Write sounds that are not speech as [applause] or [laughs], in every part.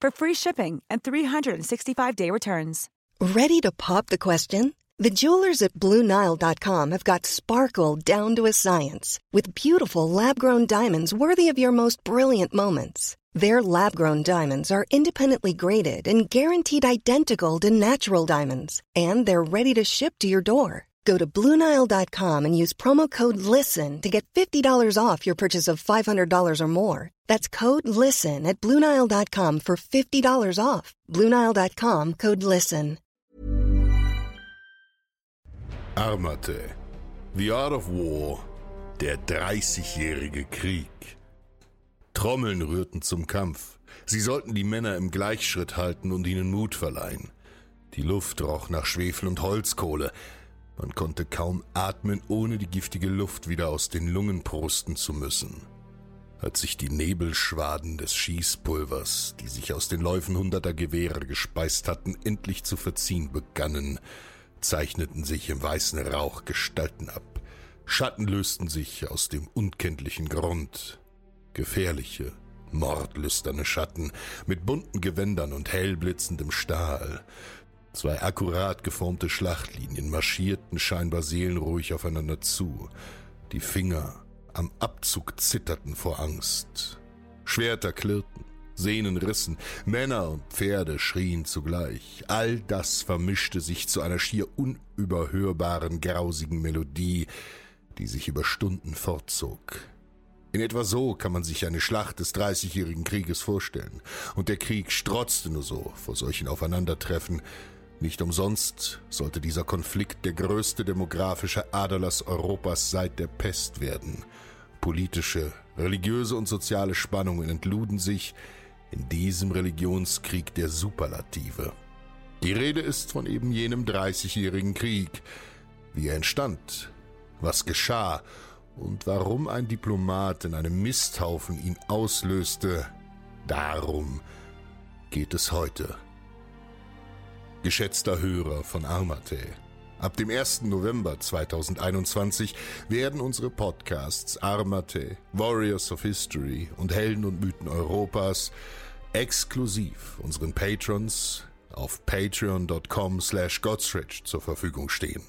for free shipping and 365-day returns. Ready to pop the question? The jewelers at BlueNile.com have got sparkle down to a science with beautiful lab-grown diamonds worthy of your most brilliant moments. Their lab-grown diamonds are independently graded and guaranteed identical to natural diamonds, and they're ready to ship to your door. Go to BlueNile.com and use promo code LISTEN to get $50 off your purchase of $500 or more. That's code LISTEN at BlueNile.com for $50 off. BlueNile.com code LISTEN. Armate. The Art of War. Der Dreißigjährige Krieg. Trommeln rührten zum Kampf. Sie sollten die Männer im Gleichschritt halten und ihnen Mut verleihen. Die Luft roch nach Schwefel und Holzkohle. Man konnte kaum atmen, ohne die giftige Luft wieder aus den Lungen prosten zu müssen. Als sich die Nebelschwaden des Schießpulvers, die sich aus den Läufen hunderter Gewehre gespeist hatten, endlich zu verziehen begannen, zeichneten sich im weißen Rauch Gestalten ab. Schatten lösten sich aus dem unkenntlichen Grund. Gefährliche, mordlüsterne Schatten mit bunten Gewändern und hellblitzendem Stahl. Zwei akkurat geformte Schlachtlinien marschierten scheinbar seelenruhig aufeinander zu. Die Finger am Abzug zitterten vor Angst. Schwerter klirrten, Sehnen rissen, Männer und Pferde schrien zugleich. All das vermischte sich zu einer schier unüberhörbaren, grausigen Melodie, die sich über Stunden fortzog. In etwa so kann man sich eine Schlacht des Dreißigjährigen Krieges vorstellen. Und der Krieg strotzte nur so vor solchen Aufeinandertreffen. Nicht umsonst sollte dieser Konflikt der größte demografische Aderlass Europas seit der Pest werden. Politische, religiöse und soziale Spannungen entluden sich in diesem Religionskrieg der Superlative. Die Rede ist von eben jenem Dreißigjährigen Krieg. Wie er entstand, was geschah und warum ein Diplomat in einem Misthaufen ihn auslöste, darum geht es heute. Geschätzter Hörer von Armate, ab dem 1. November 2021 werden unsere Podcasts Armate, Warriors of History und Helden und Mythen Europas exklusiv unseren Patrons auf patreon.com slash godstretch zur Verfügung stehen.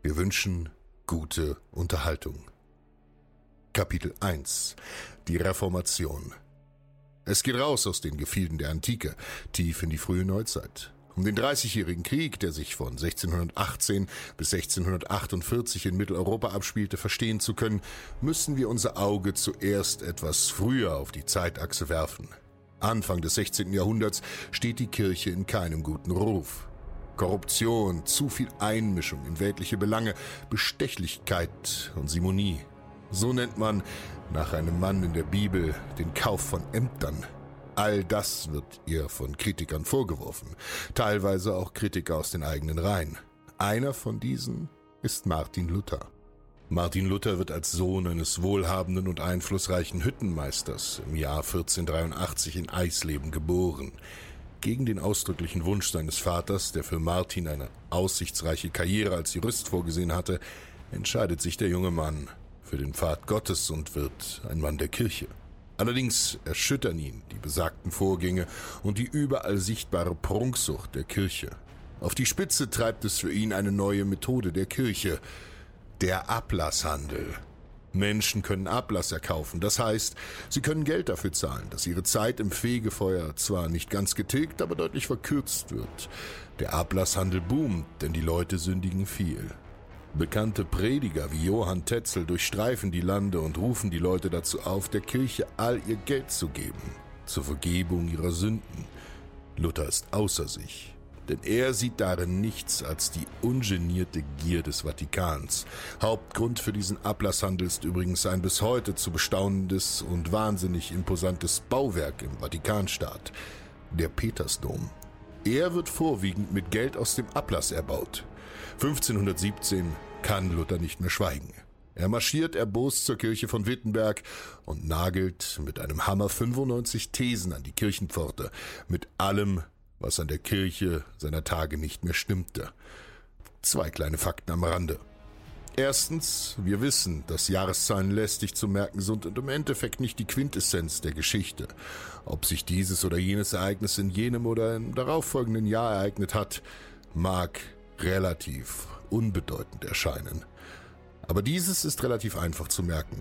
Wir wünschen gute Unterhaltung. Kapitel 1 Die Reformation Es geht raus aus den Gefilden der Antike, tief in die frühe Neuzeit. Um den Dreißigjährigen Krieg, der sich von 1618 bis 1648 in Mitteleuropa abspielte, verstehen zu können, müssen wir unser Auge zuerst etwas früher auf die Zeitachse werfen. Anfang des 16. Jahrhunderts steht die Kirche in keinem guten Ruf. Korruption, zu viel Einmischung in weltliche Belange, Bestechlichkeit und Simonie. So nennt man nach einem Mann in der Bibel den Kauf von Ämtern. All das wird ihr von Kritikern vorgeworfen, teilweise auch Kritiker aus den eigenen Reihen. Einer von diesen ist Martin Luther. Martin Luther wird als Sohn eines wohlhabenden und einflussreichen Hüttenmeisters im Jahr 1483 in Eisleben geboren. Gegen den ausdrücklichen Wunsch seines Vaters, der für Martin eine aussichtsreiche Karriere als Jurist vorgesehen hatte, entscheidet sich der junge Mann für den Pfad Gottes und wird ein Mann der Kirche. Allerdings erschüttern ihn die besagten Vorgänge und die überall sichtbare Prunksucht der Kirche. Auf die Spitze treibt es für ihn eine neue Methode der Kirche, der Ablasshandel. Menschen können Ablass erkaufen, das heißt, sie können Geld dafür zahlen, dass ihre Zeit im Fegefeuer zwar nicht ganz getilgt, aber deutlich verkürzt wird. Der Ablasshandel boomt, denn die Leute sündigen viel. Bekannte Prediger wie Johann Tetzel durchstreifen die Lande und rufen die Leute dazu auf, der Kirche all ihr Geld zu geben, zur Vergebung ihrer Sünden. Luther ist außer sich, denn er sieht darin nichts als die ungenierte Gier des Vatikans. Hauptgrund für diesen Ablasshandel ist übrigens ein bis heute zu bestaunendes und wahnsinnig imposantes Bauwerk im Vatikanstaat, der Petersdom. Er wird vorwiegend mit Geld aus dem Ablass erbaut. 1517 kann Luther nicht mehr schweigen. Er marschiert erbost zur Kirche von Wittenberg und nagelt mit einem Hammer 95 Thesen an die Kirchenpforte, mit allem, was an der Kirche seiner Tage nicht mehr stimmte. Zwei kleine Fakten am Rande. Erstens, wir wissen, dass Jahreszahlen lästig zu merken sind und im Endeffekt nicht die Quintessenz der Geschichte. Ob sich dieses oder jenes Ereignis in jenem oder im darauffolgenden Jahr ereignet hat, mag relativ unbedeutend erscheinen. Aber dieses ist relativ einfach zu merken.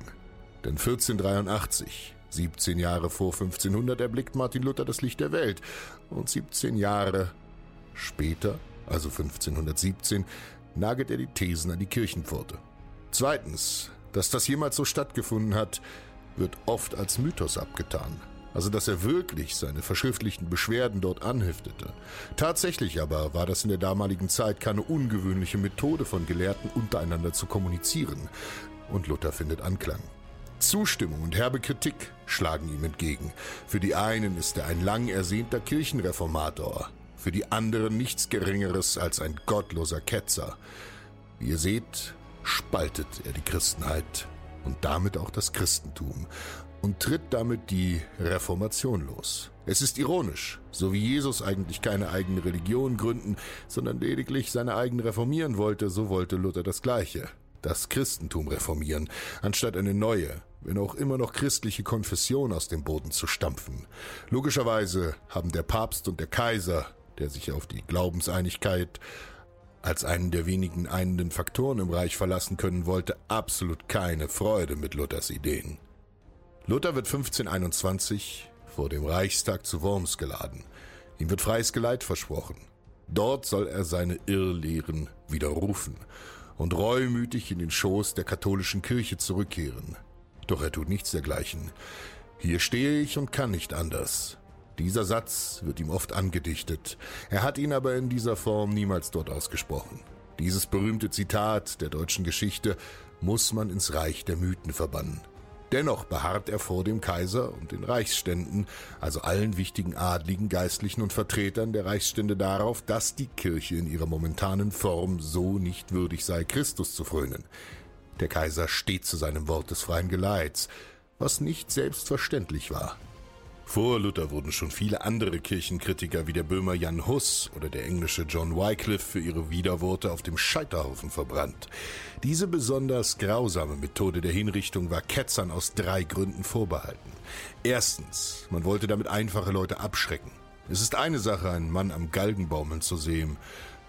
Denn 1483, 17 Jahre vor 1500, erblickt Martin Luther das Licht der Welt. Und 17 Jahre später, also 1517, nagelt er die Thesen an die Kirchenpforte. Zweitens, dass das jemals so stattgefunden hat, wird oft als Mythos abgetan also dass er wirklich seine verschriftlichten Beschwerden dort anheftete. Tatsächlich aber war das in der damaligen Zeit keine ungewöhnliche Methode von Gelehrten untereinander zu kommunizieren, und Luther findet Anklang. Zustimmung und herbe Kritik schlagen ihm entgegen. Für die einen ist er ein lang ersehnter Kirchenreformator, für die anderen nichts Geringeres als ein gottloser Ketzer. Wie ihr seht, spaltet er die Christenheit und damit auch das Christentum und tritt damit die Reformation los. Es ist ironisch, so wie Jesus eigentlich keine eigene Religion gründen, sondern lediglich seine eigene reformieren wollte, so wollte Luther das Gleiche, das Christentum reformieren, anstatt eine neue, wenn auch immer noch christliche Konfession aus dem Boden zu stampfen. Logischerweise haben der Papst und der Kaiser, der sich auf die Glaubenseinigkeit als einen der wenigen einenden Faktoren im Reich verlassen können wollte, absolut keine Freude mit Luthers Ideen. Luther wird 1521 vor dem Reichstag zu Worms geladen. Ihm wird freies Geleit versprochen. Dort soll er seine Irrlehren widerrufen und reumütig in den Schoß der katholischen Kirche zurückkehren. Doch er tut nichts dergleichen. Hier stehe ich und kann nicht anders. Dieser Satz wird ihm oft angedichtet. Er hat ihn aber in dieser Form niemals dort ausgesprochen. Dieses berühmte Zitat der deutschen Geschichte muss man ins Reich der Mythen verbannen. Dennoch beharrt er vor dem Kaiser und den Reichsständen, also allen wichtigen Adligen, Geistlichen und Vertretern der Reichsstände darauf, dass die Kirche in ihrer momentanen Form so nicht würdig sei, Christus zu frönen. Der Kaiser steht zu seinem Wort des freien Geleits, was nicht selbstverständlich war. Vor Luther wurden schon viele andere Kirchenkritiker wie der Böhmer Jan Hus oder der englische John Wycliffe für ihre Widerworte auf dem Scheiterhaufen verbrannt. Diese besonders grausame Methode der Hinrichtung war Ketzern aus drei Gründen vorbehalten. Erstens, man wollte damit einfache Leute abschrecken. Es ist eine Sache, einen Mann am Galgenbaumeln zu sehen,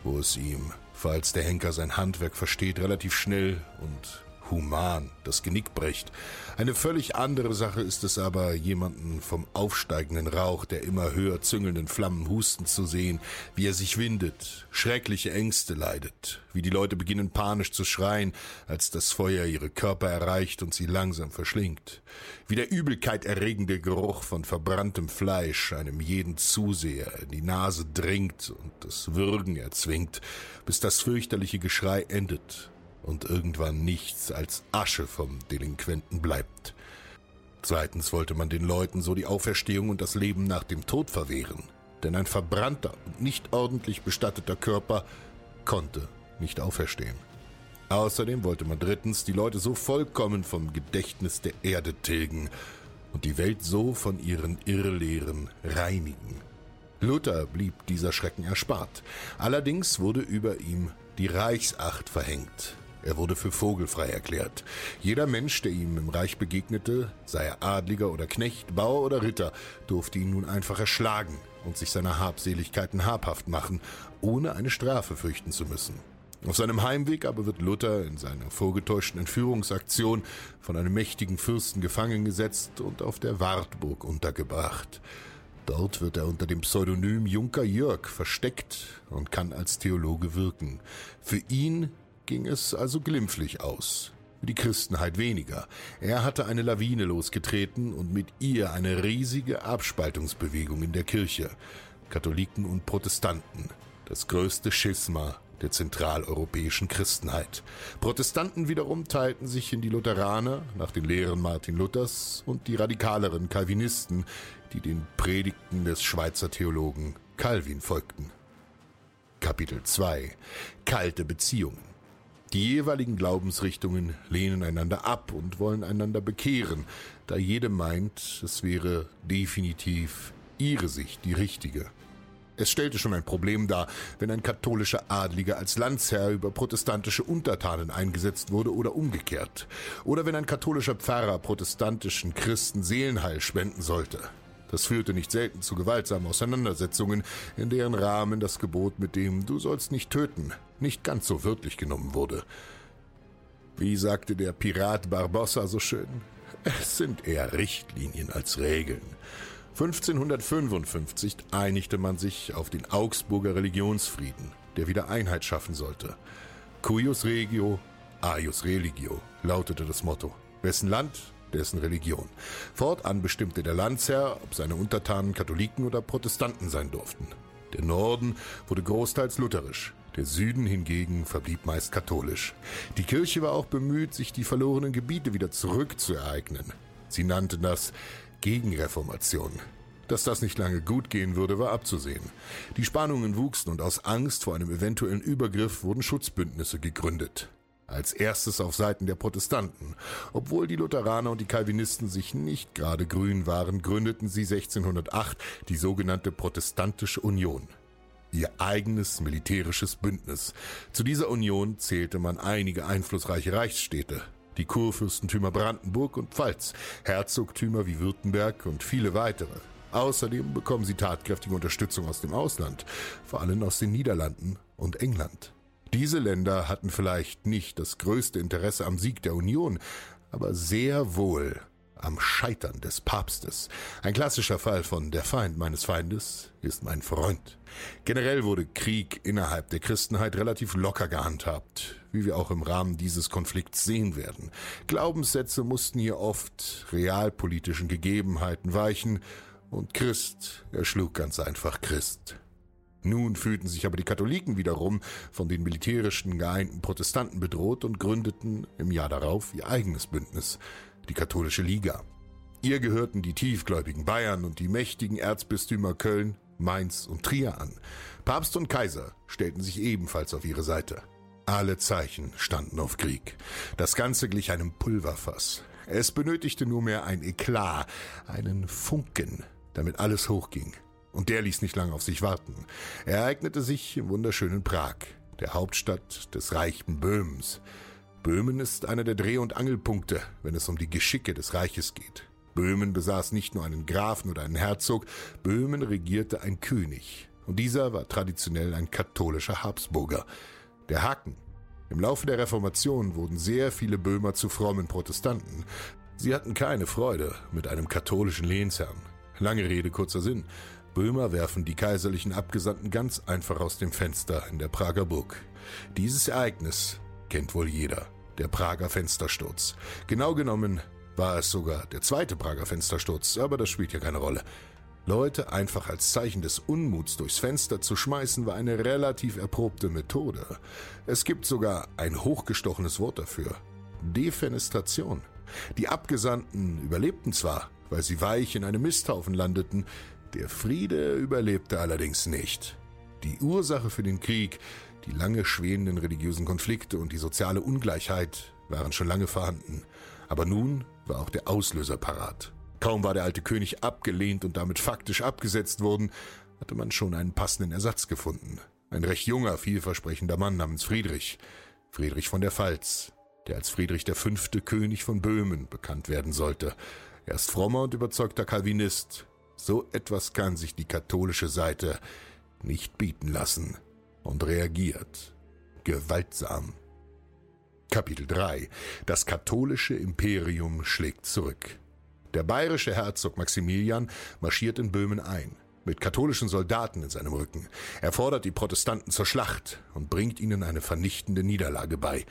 wo es ihm, falls der Henker sein Handwerk versteht, relativ schnell und human das Genick bricht. Eine völlig andere Sache ist es aber, jemanden vom aufsteigenden Rauch der immer höher züngelnden Flammen husten zu sehen, wie er sich windet, schreckliche Ängste leidet, wie die Leute beginnen panisch zu schreien, als das Feuer ihre Körper erreicht und sie langsam verschlingt, wie der Übelkeit erregende Geruch von verbranntem Fleisch einem jeden Zuseher in die Nase dringt und das Würgen erzwingt, bis das fürchterliche Geschrei endet und irgendwann nichts als Asche vom Delinquenten bleibt. Zweitens wollte man den Leuten so die Auferstehung und das Leben nach dem Tod verwehren, denn ein verbrannter und nicht ordentlich bestatteter Körper konnte nicht auferstehen. Außerdem wollte man drittens die Leute so vollkommen vom Gedächtnis der Erde tilgen und die Welt so von ihren Irrlehren reinigen. Luther blieb dieser Schrecken erspart. Allerdings wurde über ihm die Reichsacht verhängt, er wurde für vogelfrei erklärt. Jeder Mensch, der ihm im Reich begegnete, sei er Adliger oder Knecht, Bauer oder Ritter, durfte ihn nun einfach erschlagen und sich seiner Habseligkeiten habhaft machen, ohne eine Strafe fürchten zu müssen. Auf seinem Heimweg aber wird Luther in seiner vorgetäuschten Entführungsaktion von einem mächtigen Fürsten gefangen gesetzt und auf der Wartburg untergebracht. Dort wird er unter dem Pseudonym Junker Jörg versteckt und kann als Theologe wirken. Für ihn ging es also glimpflich aus. Die Christenheit weniger. Er hatte eine Lawine losgetreten und mit ihr eine riesige Abspaltungsbewegung in der Kirche. Katholiken und Protestanten. Das größte Schisma der zentraleuropäischen Christenheit. Protestanten wiederum teilten sich in die Lutheraner nach den Lehren Martin Luthers und die radikaleren Calvinisten, die den Predigten des Schweizer Theologen Calvin folgten. Kapitel 2 Kalte Beziehungen die jeweiligen Glaubensrichtungen lehnen einander ab und wollen einander bekehren, da jede meint, es wäre definitiv ihre Sicht die richtige. Es stellte schon ein Problem dar, wenn ein katholischer Adliger als Landsherr über protestantische Untertanen eingesetzt wurde oder umgekehrt, oder wenn ein katholischer Pfarrer protestantischen Christen Seelenheil spenden sollte. Das führte nicht selten zu gewaltsamen Auseinandersetzungen, in deren Rahmen das Gebot mit dem Du sollst nicht töten nicht ganz so wörtlich genommen wurde. Wie sagte der Pirat Barbossa so schön, es sind eher Richtlinien als Regeln. 1555 einigte man sich auf den Augsburger Religionsfrieden, der wieder Einheit schaffen sollte. Cuius regio, aius religio lautete das Motto. Wessen Land, dessen Religion. Fortan bestimmte der Landsherr, ob seine Untertanen Katholiken oder Protestanten sein durften. Der Norden wurde großteils lutherisch, der Süden hingegen verblieb meist katholisch. Die Kirche war auch bemüht, sich die verlorenen Gebiete wieder zurückzuereignen. Sie nannten das Gegenreformation. Dass das nicht lange gut gehen würde, war abzusehen. Die Spannungen wuchsen und aus Angst vor einem eventuellen Übergriff wurden Schutzbündnisse gegründet als erstes auf Seiten der Protestanten. Obwohl die Lutheraner und die Calvinisten sich nicht gerade grün waren, gründeten sie 1608 die sogenannte Protestantische Union. Ihr eigenes militärisches Bündnis. Zu dieser Union zählte man einige einflussreiche Reichsstädte, die Kurfürstentümer Brandenburg und Pfalz, Herzogtümer wie Württemberg und viele weitere. Außerdem bekommen sie tatkräftige Unterstützung aus dem Ausland, vor allem aus den Niederlanden und England. Diese Länder hatten vielleicht nicht das größte Interesse am Sieg der Union, aber sehr wohl am Scheitern des Papstes. Ein klassischer Fall von der Feind meines Feindes ist mein Freund. Generell wurde Krieg innerhalb der Christenheit relativ locker gehandhabt, wie wir auch im Rahmen dieses Konflikts sehen werden. Glaubenssätze mussten hier oft realpolitischen Gegebenheiten weichen, und Christ erschlug ganz einfach Christ. Nun fühlten sich aber die Katholiken wiederum von den militärischen geeinten Protestanten bedroht und gründeten im Jahr darauf ihr eigenes Bündnis, die Katholische Liga. Ihr gehörten die tiefgläubigen Bayern und die mächtigen Erzbistümer Köln, Mainz und Trier an. Papst und Kaiser stellten sich ebenfalls auf ihre Seite. Alle Zeichen standen auf Krieg. Das Ganze glich einem Pulverfass. Es benötigte nur mehr ein Eklat, einen Funken, damit alles hochging. Und der ließ nicht lange auf sich warten. Er ereignete sich im wunderschönen Prag, der Hauptstadt des reichen Böhmens. Böhmen ist einer der Dreh- und Angelpunkte, wenn es um die Geschicke des Reiches geht. Böhmen besaß nicht nur einen Grafen oder einen Herzog, Böhmen regierte ein König. Und dieser war traditionell ein katholischer Habsburger. Der Haken. Im Laufe der Reformation wurden sehr viele Böhmer zu frommen Protestanten. Sie hatten keine Freude mit einem katholischen Lehnsherrn. Lange Rede, kurzer Sinn. Böhmer werfen die kaiserlichen Abgesandten ganz einfach aus dem Fenster in der Prager Burg. Dieses Ereignis kennt wohl jeder, der Prager Fenstersturz. Genau genommen war es sogar der zweite Prager Fenstersturz, aber das spielt ja keine Rolle. Leute einfach als Zeichen des Unmuts durchs Fenster zu schmeißen, war eine relativ erprobte Methode. Es gibt sogar ein hochgestochenes Wort dafür. Defenestration. Die Abgesandten überlebten zwar, weil sie weich in einem Misthaufen landeten, der Friede überlebte allerdings nicht. Die Ursache für den Krieg, die lange schwelenden religiösen Konflikte und die soziale Ungleichheit waren schon lange vorhanden. Aber nun war auch der Auslöser parat. Kaum war der alte König abgelehnt und damit faktisch abgesetzt worden, hatte man schon einen passenden Ersatz gefunden. Ein recht junger, vielversprechender Mann namens Friedrich. Friedrich von der Pfalz, der als Friedrich V. König von Böhmen bekannt werden sollte. Er ist frommer und überzeugter Calvinist, so etwas kann sich die katholische Seite nicht bieten lassen und reagiert. gewaltsam. Kapitel 3 Das katholische Imperium schlägt zurück. Der bayerische Herzog Maximilian marschiert in Böhmen ein, mit katholischen Soldaten in seinem Rücken. Er fordert die Protestanten zur Schlacht und bringt ihnen eine vernichtende Niederlage bei.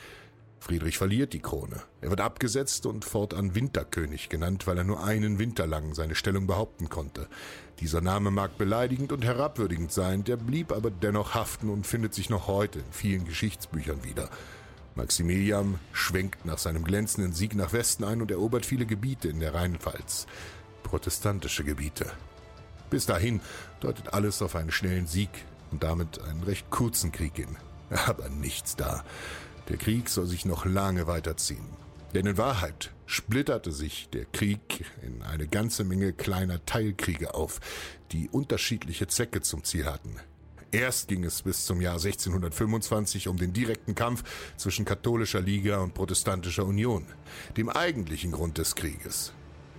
Friedrich verliert die Krone. Er wird abgesetzt und fortan Winterkönig genannt, weil er nur einen Winter lang seine Stellung behaupten konnte. Dieser Name mag beleidigend und herabwürdigend sein, der blieb aber dennoch haften und findet sich noch heute in vielen Geschichtsbüchern wieder. Maximilian schwenkt nach seinem glänzenden Sieg nach Westen ein und erobert viele Gebiete in der Rheinpfalz. Protestantische Gebiete. Bis dahin deutet alles auf einen schnellen Sieg und damit einen recht kurzen Krieg hin. [laughs] Aber nichts da. Der Krieg soll sich noch lange weiterziehen. Denn in Wahrheit splitterte sich der Krieg in eine ganze Menge kleiner Teilkriege auf, die unterschiedliche Zwecke zum Ziel hatten. Erst ging es bis zum Jahr 1625 um den direkten Kampf zwischen katholischer Liga und protestantischer Union, dem eigentlichen Grund des Krieges.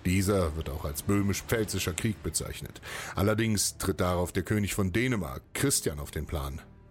Dieser wird auch als böhmisch-pfälzischer Krieg bezeichnet. Allerdings tritt darauf der König von Dänemark, Christian, auf den Plan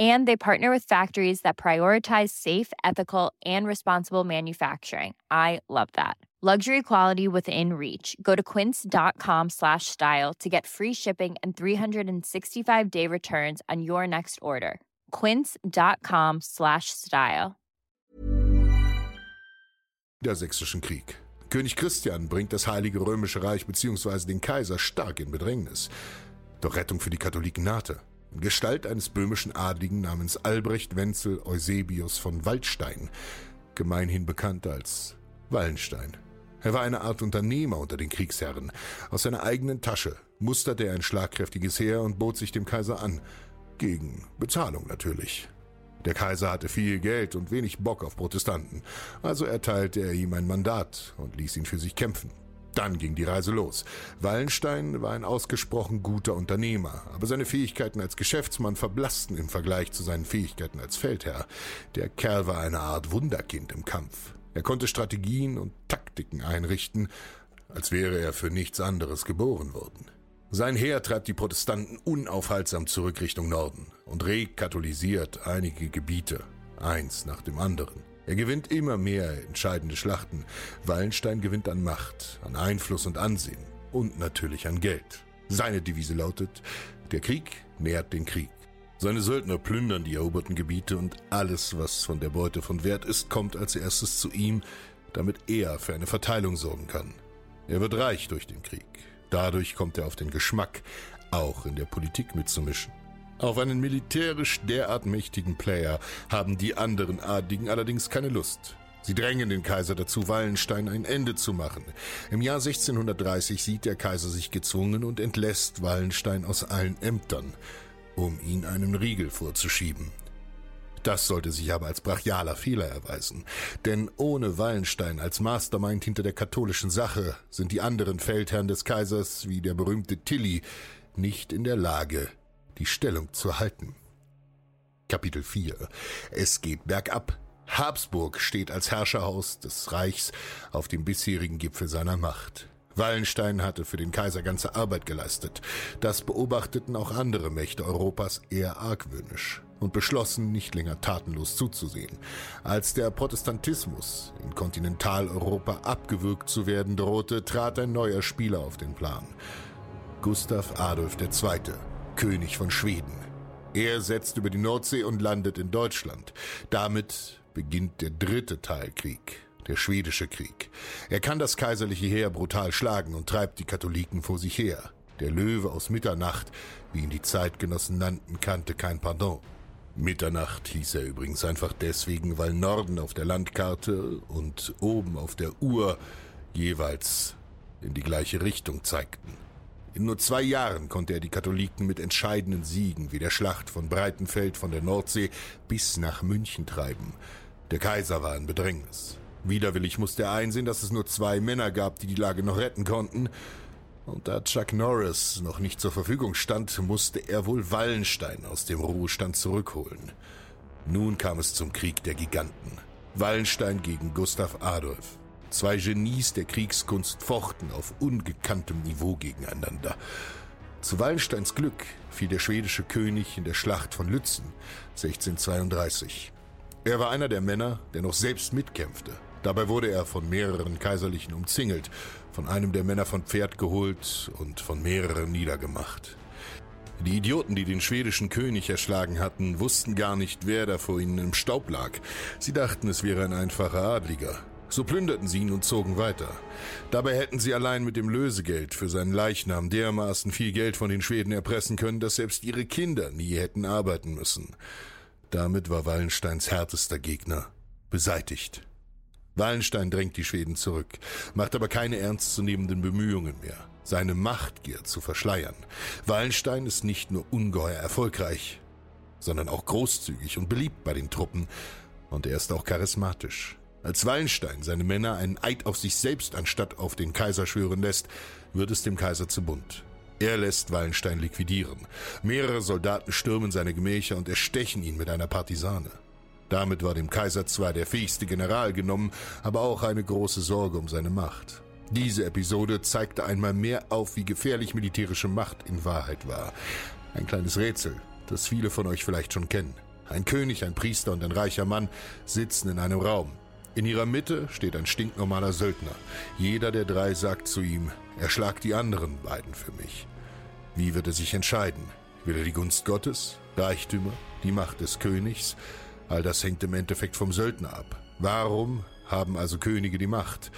and they partner with factories that prioritize safe ethical and responsible manufacturing i love that luxury quality within reach go to quince.com slash style to get free shipping and 365 day returns on your next order quince.com slash style der Sächsischen Krieg. König Christian bringt das Heilige Römische Reich bzw. den Kaiser stark in Bedrängnis. Doch Rettung für die Katholiken nahte. In Gestalt eines böhmischen Adligen namens Albrecht Wenzel Eusebius von Waldstein, gemeinhin bekannt als Wallenstein. Er war eine Art Unternehmer unter den Kriegsherren. Aus seiner eigenen Tasche musterte er ein schlagkräftiges Heer und bot sich dem Kaiser an. Gegen Bezahlung natürlich. Der Kaiser hatte viel Geld und wenig Bock auf Protestanten, also erteilte er ihm ein Mandat und ließ ihn für sich kämpfen. Dann ging die Reise los. Wallenstein war ein ausgesprochen guter Unternehmer, aber seine Fähigkeiten als Geschäftsmann verblassten im Vergleich zu seinen Fähigkeiten als Feldherr. Der Kerl war eine Art Wunderkind im Kampf. Er konnte Strategien und Taktiken einrichten, als wäre er für nichts anderes geboren worden. Sein Heer treibt die Protestanten unaufhaltsam zurück Richtung Norden und rekatholisiert einige Gebiete, eins nach dem anderen. Er gewinnt immer mehr entscheidende Schlachten. Wallenstein gewinnt an Macht, an Einfluss und Ansehen und natürlich an Geld. Seine Devise lautet, der Krieg nährt den Krieg. Seine Söldner plündern die eroberten Gebiete und alles, was von der Beute von Wert ist, kommt als erstes zu ihm, damit er für eine Verteilung sorgen kann. Er wird reich durch den Krieg. Dadurch kommt er auf den Geschmack, auch in der Politik mitzumischen. Auf einen militärisch derart mächtigen Player haben die anderen Adligen allerdings keine Lust. Sie drängen den Kaiser dazu, Wallenstein ein Ende zu machen. Im Jahr 1630 sieht der Kaiser sich gezwungen und entlässt Wallenstein aus allen Ämtern, um ihn einen Riegel vorzuschieben. Das sollte sich aber als brachialer Fehler erweisen, denn ohne Wallenstein als Mastermind hinter der katholischen Sache sind die anderen Feldherren des Kaisers, wie der berühmte Tilly, nicht in der Lage, die Stellung zu halten. Kapitel 4 Es geht bergab. Habsburg steht als Herrscherhaus des Reichs auf dem bisherigen Gipfel seiner Macht. Wallenstein hatte für den Kaiser ganze Arbeit geleistet. Das beobachteten auch andere Mächte Europas eher argwöhnisch und beschlossen, nicht länger tatenlos zuzusehen. Als der Protestantismus in Kontinentaleuropa abgewürgt zu werden drohte, trat ein neuer Spieler auf den Plan. Gustav Adolf II., König von Schweden. Er setzt über die Nordsee und landet in Deutschland. Damit beginnt der dritte Teilkrieg. der schwedische Krieg. Er kann das kaiserliche Heer brutal schlagen und treibt die Katholiken vor sich her. Der Löwe aus Mitternacht, wie ihn die Zeitgenossen nannten, kannte kein Pardon. Mitternacht hieß er übrigens einfach deswegen, weil Norden auf der Landkarte und oben auf der Uhr jeweils in die gleiche Richtung zeigten. In nur zwei Jahren konnte er die Katholiken mit entscheidenden Siegen wie der Schlacht von Breitenfeld von der Nordsee bis nach München treiben. Der Kaiser war in Bedrängnis. Widerwillig musste er einsehen, dass es nur zwei Männer gab, die die Lage noch retten konnten. Und da Chuck Norris noch nicht zur Verfügung stand, musste er wohl Wallenstein aus dem Ruhestand zurückholen. Nun kam es zum Krieg der Giganten. Wallenstein gegen Gustav Adolf. Zwei Genies der Kriegskunst fochten auf ungekanntem Niveau gegeneinander. Zu Wallensteins Glück fiel der schwedische König in der Schlacht von Lützen 1632. Er war einer der Männer, der noch selbst mitkämpfte. Dabei wurde er von mehreren Kaiserlichen umzingelt, von einem der Männer von Pferd geholt und von mehreren niedergemacht. Die Idioten, die den schwedischen König erschlagen hatten, wussten gar nicht, wer da vor ihnen im Staub lag. Sie dachten, es wäre ein einfacher Adliger. So plünderten sie ihn und zogen weiter. Dabei hätten sie allein mit dem Lösegeld für seinen Leichnam dermaßen viel Geld von den Schweden erpressen können, dass selbst ihre Kinder nie hätten arbeiten müssen. Damit war Wallensteins härtester Gegner beseitigt. Wallenstein drängt die Schweden zurück, macht aber keine ernstzunehmenden Bemühungen mehr, seine Machtgier zu verschleiern. Wallenstein ist nicht nur ungeheuer erfolgreich, sondern auch großzügig und beliebt bei den Truppen, und er ist auch charismatisch. Als Wallenstein seine Männer einen Eid auf sich selbst anstatt auf den Kaiser schwören lässt, wird es dem Kaiser zu bunt. Er lässt Wallenstein liquidieren. Mehrere Soldaten stürmen seine Gemächer und erstechen ihn mit einer Partisane. Damit war dem Kaiser zwar der fähigste General genommen, aber auch eine große Sorge um seine Macht. Diese Episode zeigte einmal mehr auf, wie gefährlich militärische Macht in Wahrheit war. Ein kleines Rätsel, das viele von euch vielleicht schon kennen. Ein König, ein Priester und ein reicher Mann sitzen in einem Raum. In ihrer Mitte steht ein stinknormaler Söldner. Jeder der drei sagt zu ihm, erschlag die anderen beiden für mich. Wie wird er sich entscheiden? Will er die Gunst Gottes, Reichtümer, die Macht des Königs? All das hängt im Endeffekt vom Söldner ab. Warum haben also Könige die Macht?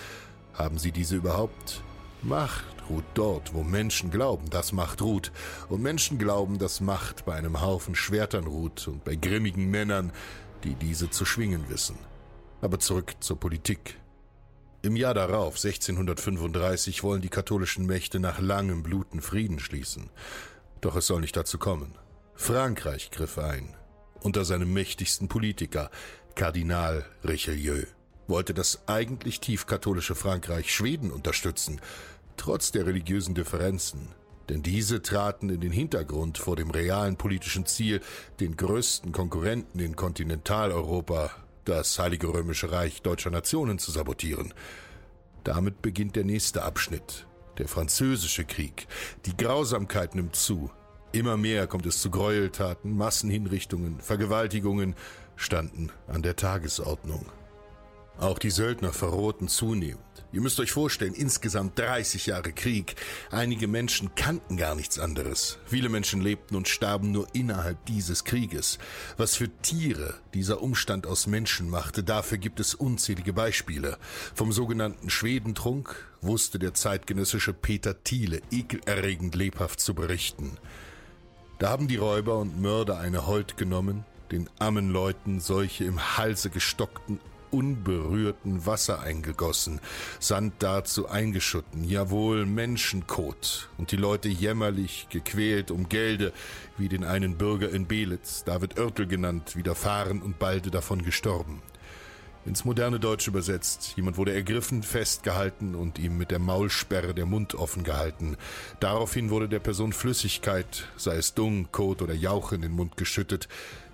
Haben sie diese überhaupt? Macht ruht dort, wo Menschen glauben, dass Macht ruht. Und Menschen glauben, dass Macht bei einem Haufen Schwertern ruht und bei grimmigen Männern, die diese zu schwingen wissen. Aber zurück zur Politik. Im Jahr darauf, 1635, wollen die katholischen Mächte nach langem Bluten Frieden schließen. Doch es soll nicht dazu kommen. Frankreich griff ein unter seinem mächtigsten Politiker, Kardinal Richelieu, wollte das eigentlich tiefkatholische Frankreich Schweden unterstützen, trotz der religiösen Differenzen, denn diese traten in den Hintergrund vor dem realen politischen Ziel, den größten Konkurrenten in Kontinentaleuropa, das Heilige Römische Reich deutscher Nationen, zu sabotieren. Damit beginnt der nächste Abschnitt, der französische Krieg. Die Grausamkeit nimmt zu, Immer mehr kommt es zu Gräueltaten, Massenhinrichtungen, Vergewaltigungen standen an der Tagesordnung. Auch die Söldner verrohten zunehmend. Ihr müsst euch vorstellen, insgesamt 30 Jahre Krieg. Einige Menschen kannten gar nichts anderes. Viele Menschen lebten und starben nur innerhalb dieses Krieges. Was für Tiere dieser Umstand aus Menschen machte, dafür gibt es unzählige Beispiele. Vom sogenannten Schwedentrunk wusste der zeitgenössische Peter Thiele ekelerregend lebhaft zu berichten. Da haben die Räuber und Mörder eine Holt genommen, den armen Leuten solche im Halse gestockten, unberührten Wasser eingegossen, Sand dazu eingeschutten, jawohl Menschenkot, und die Leute jämmerlich gequält um Gelde, wie den einen Bürger in Belitz, David Oertel genannt, widerfahren und balde davon gestorben. Ins moderne Deutsch übersetzt. Jemand wurde ergriffen, festgehalten und ihm mit der Maulsperre der Mund offen gehalten. Daraufhin wurde der Person Flüssigkeit, sei es Dung, Kot oder Jauch, in den Mund geschüttet,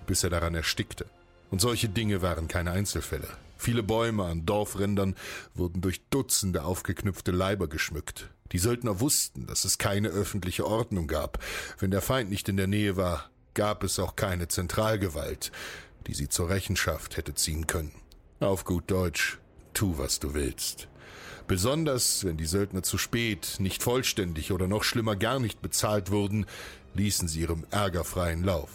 bis er daran erstickte. Und solche Dinge waren keine Einzelfälle. Viele Bäume an Dorfrändern wurden durch Dutzende aufgeknüpfte Leiber geschmückt. Die Söldner wussten, dass es keine öffentliche Ordnung gab. Wenn der Feind nicht in der Nähe war, gab es auch keine Zentralgewalt, die sie zur Rechenschaft hätte ziehen können. Auf gut Deutsch, tu, was du willst. Besonders wenn die Söldner zu spät, nicht vollständig oder noch schlimmer gar nicht bezahlt wurden, ließen sie ihrem Ärger freien Lauf.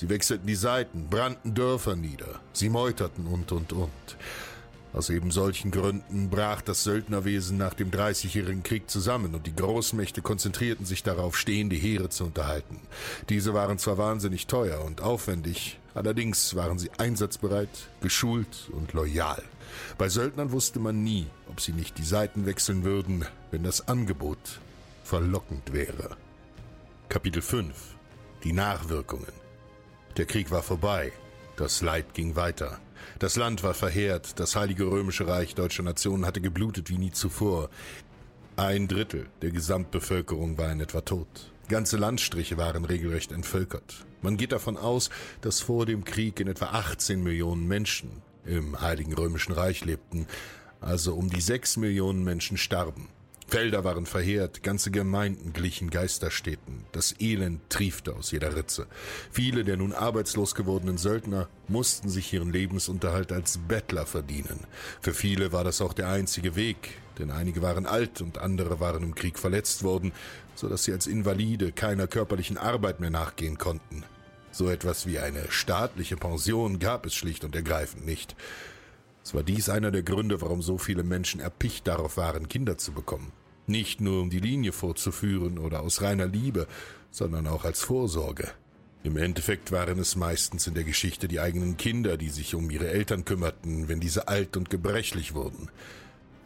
Sie wechselten die Seiten, brannten Dörfer nieder, sie meuterten und und und. Aus eben solchen Gründen brach das Söldnerwesen nach dem Dreißigjährigen Krieg zusammen und die Großmächte konzentrierten sich darauf, stehende Heere zu unterhalten. Diese waren zwar wahnsinnig teuer und aufwendig, allerdings waren sie einsatzbereit, geschult und loyal. Bei Söldnern wusste man nie, ob sie nicht die Seiten wechseln würden, wenn das Angebot verlockend wäre. Kapitel 5 Die Nachwirkungen Der Krieg war vorbei, das Leid ging weiter. Das Land war verheert, das Heilige Römische Reich deutscher Nationen hatte geblutet wie nie zuvor. Ein Drittel der Gesamtbevölkerung war in etwa tot. Ganze Landstriche waren regelrecht entvölkert. Man geht davon aus, dass vor dem Krieg in etwa 18 Millionen Menschen im Heiligen Römischen Reich lebten, also um die 6 Millionen Menschen starben. Felder waren verheert, ganze Gemeinden glichen Geisterstädten, das Elend triefte aus jeder Ritze. Viele der nun arbeitslos gewordenen Söldner mussten sich ihren Lebensunterhalt als Bettler verdienen. Für viele war das auch der einzige Weg, denn einige waren alt und andere waren im Krieg verletzt worden, so dass sie als Invalide keiner körperlichen Arbeit mehr nachgehen konnten. So etwas wie eine staatliche Pension gab es schlicht und ergreifend nicht. Es war dies einer der Gründe, warum so viele Menschen erpicht darauf waren, Kinder zu bekommen. Nicht nur um die Linie fortzuführen oder aus reiner Liebe, sondern auch als Vorsorge. Im Endeffekt waren es meistens in der Geschichte die eigenen Kinder, die sich um ihre Eltern kümmerten, wenn diese alt und gebrechlich wurden.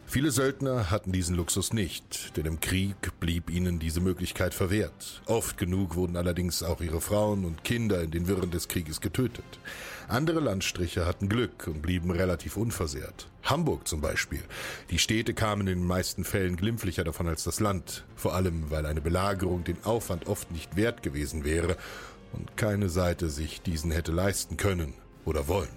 Viele Söldner hatten diesen Luxus nicht, denn im Krieg blieb ihnen diese Möglichkeit verwehrt. Oft genug wurden allerdings auch ihre Frauen und Kinder in den Wirren des Krieges getötet. Andere Landstriche hatten Glück und blieben relativ unversehrt. Hamburg zum Beispiel. Die Städte kamen in den meisten Fällen glimpflicher davon als das Land, vor allem weil eine Belagerung den Aufwand oft nicht wert gewesen wäre und keine Seite sich diesen hätte leisten können oder wollen.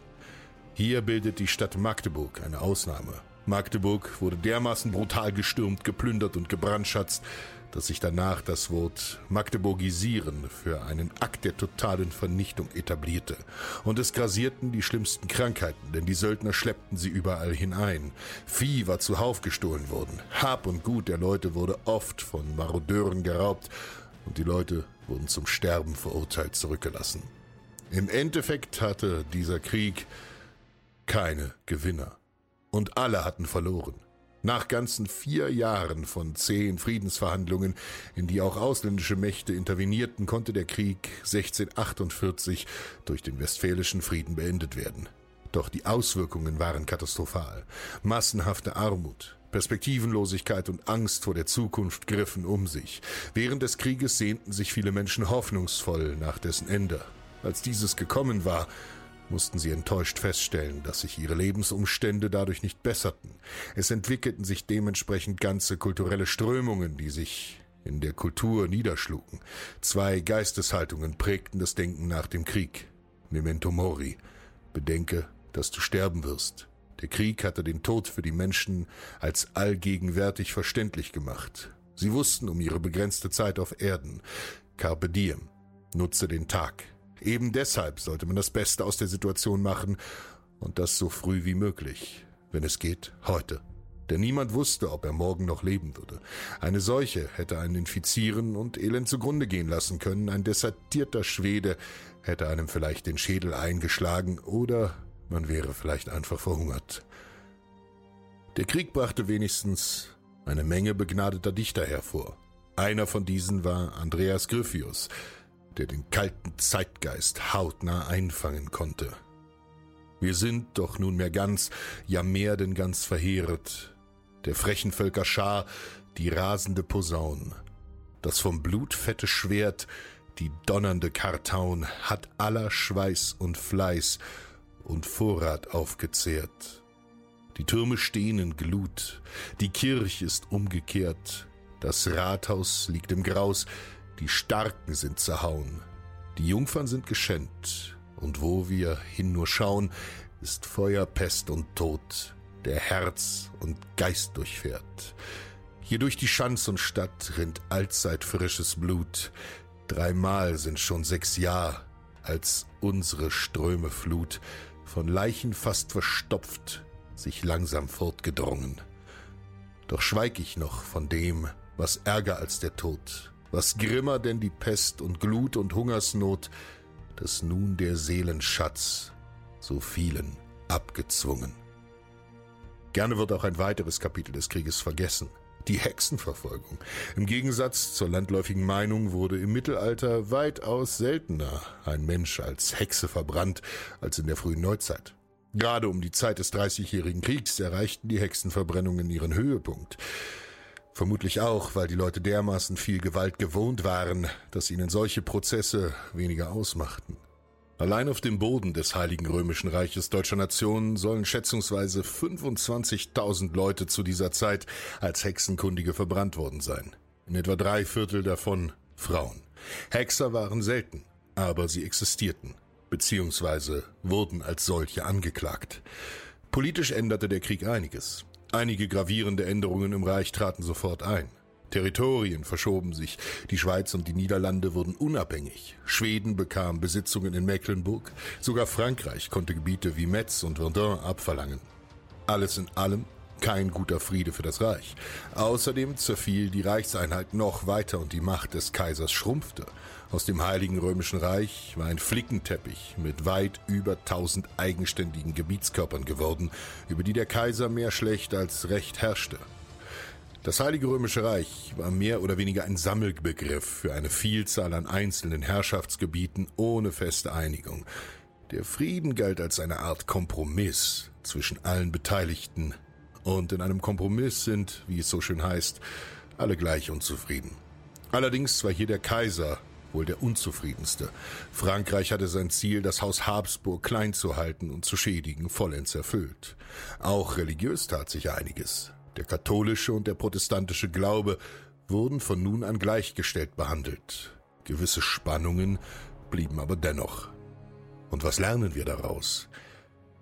Hier bildet die Stadt Magdeburg eine Ausnahme. Magdeburg wurde dermaßen brutal gestürmt, geplündert und gebrandschatzt, dass sich danach das Wort Magdeburgisieren für einen Akt der totalen Vernichtung etablierte. Und es grasierten die schlimmsten Krankheiten, denn die Söldner schleppten sie überall hinein. Vieh war zuhauf gestohlen worden. Hab und Gut der Leute wurde oft von Marodeuren geraubt und die Leute wurden zum Sterben verurteilt zurückgelassen. Im Endeffekt hatte dieser Krieg keine Gewinner. Und alle hatten verloren. Nach ganzen vier Jahren von zehn Friedensverhandlungen, in die auch ausländische Mächte intervenierten, konnte der Krieg 1648 durch den Westfälischen Frieden beendet werden. Doch die Auswirkungen waren katastrophal. Massenhafte Armut, Perspektivenlosigkeit und Angst vor der Zukunft griffen um sich. Während des Krieges sehnten sich viele Menschen hoffnungsvoll nach dessen Ende. Als dieses gekommen war, mussten sie enttäuscht feststellen, dass sich ihre Lebensumstände dadurch nicht besserten. Es entwickelten sich dementsprechend ganze kulturelle Strömungen, die sich in der Kultur niederschlugen. Zwei Geisteshaltungen prägten das Denken nach dem Krieg. Memento Mori. Bedenke, dass du sterben wirst. Der Krieg hatte den Tod für die Menschen als allgegenwärtig verständlich gemacht. Sie wussten um ihre begrenzte Zeit auf Erden. Carpe diem. Nutze den Tag. Eben deshalb sollte man das Beste aus der Situation machen und das so früh wie möglich. Wenn es geht, heute. Denn niemand wusste, ob er morgen noch leben würde. Eine Seuche hätte einen infizieren und elend zugrunde gehen lassen können. Ein desertierter Schwede hätte einem vielleicht den Schädel eingeschlagen oder man wäre vielleicht einfach verhungert. Der Krieg brachte wenigstens eine Menge begnadeter Dichter hervor. Einer von diesen war Andreas Gryphius, der den kalten Zeitgeist hautnah einfangen konnte. Wir sind doch nunmehr ganz, ja mehr denn ganz verheeret. Der frechen Völker Schar, die rasende Posaun, das vom Blut fette Schwert, die donnernde Kartaun hat aller Schweiß und Fleiß und Vorrat aufgezehrt. Die Türme stehen in Glut, die Kirch ist umgekehrt, das Rathaus liegt im Graus, die Starken sind zerhauen, die Jungfern sind geschändt, und wo wir hin nur schauen, ist Feuer, Pest und Tod, der Herz und Geist durchfährt. Hier durch die Schanz und Stadt rinnt allzeit frisches Blut. Dreimal sind schon sechs Jahr, als unsere Ströme Flut, von Leichen fast verstopft, sich langsam fortgedrungen. Doch schweig ich noch von dem, was ärger als der Tod, was grimmer denn die Pest und Glut und Hungersnot, dass nun der Seelenschatz so vielen abgezwungen. Gerne wird auch ein weiteres Kapitel des Krieges vergessen. Die Hexenverfolgung. Im Gegensatz zur landläufigen Meinung wurde im Mittelalter weitaus seltener ein Mensch als Hexe verbrannt als in der frühen Neuzeit. Gerade um die Zeit des Dreißigjährigen Kriegs erreichten die Hexenverbrennungen ihren Höhepunkt. Vermutlich auch, weil die Leute dermaßen viel Gewalt gewohnt waren, dass ihnen solche Prozesse weniger ausmachten. Allein auf dem Boden des Heiligen Römischen Reiches deutscher Nation sollen schätzungsweise 25.000 Leute zu dieser Zeit als Hexenkundige verbrannt worden sein. In etwa drei Viertel davon Frauen. Hexer waren selten, aber sie existierten, beziehungsweise wurden als solche angeklagt. Politisch änderte der Krieg einiges. Einige gravierende Änderungen im Reich traten sofort ein. Territorien verschoben sich, die Schweiz und die Niederlande wurden unabhängig, Schweden bekam Besitzungen in Mecklenburg, sogar Frankreich konnte Gebiete wie Metz und Verdun abverlangen. Alles in allem kein guter Friede für das Reich. Außerdem zerfiel die Reichseinheit noch weiter und die Macht des Kaisers schrumpfte. Aus dem Heiligen Römischen Reich war ein Flickenteppich mit weit über tausend eigenständigen Gebietskörpern geworden, über die der Kaiser mehr schlecht als recht herrschte. Das Heilige Römische Reich war mehr oder weniger ein Sammelbegriff für eine Vielzahl an einzelnen Herrschaftsgebieten ohne feste Einigung. Der Frieden galt als eine Art Kompromiss zwischen allen Beteiligten, und in einem Kompromiss sind, wie es so schön heißt, alle gleich unzufrieden. Allerdings war hier der Kaiser wohl der unzufriedenste. Frankreich hatte sein Ziel, das Haus Habsburg klein zu halten und zu schädigen, vollends erfüllt. Auch religiös tat sich einiges. Der katholische und der protestantische Glaube wurden von nun an gleichgestellt behandelt. Gewisse Spannungen blieben aber dennoch. Und was lernen wir daraus?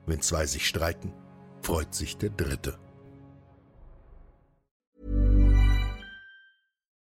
Wenn zwei sich streiten, freut sich der Dritte.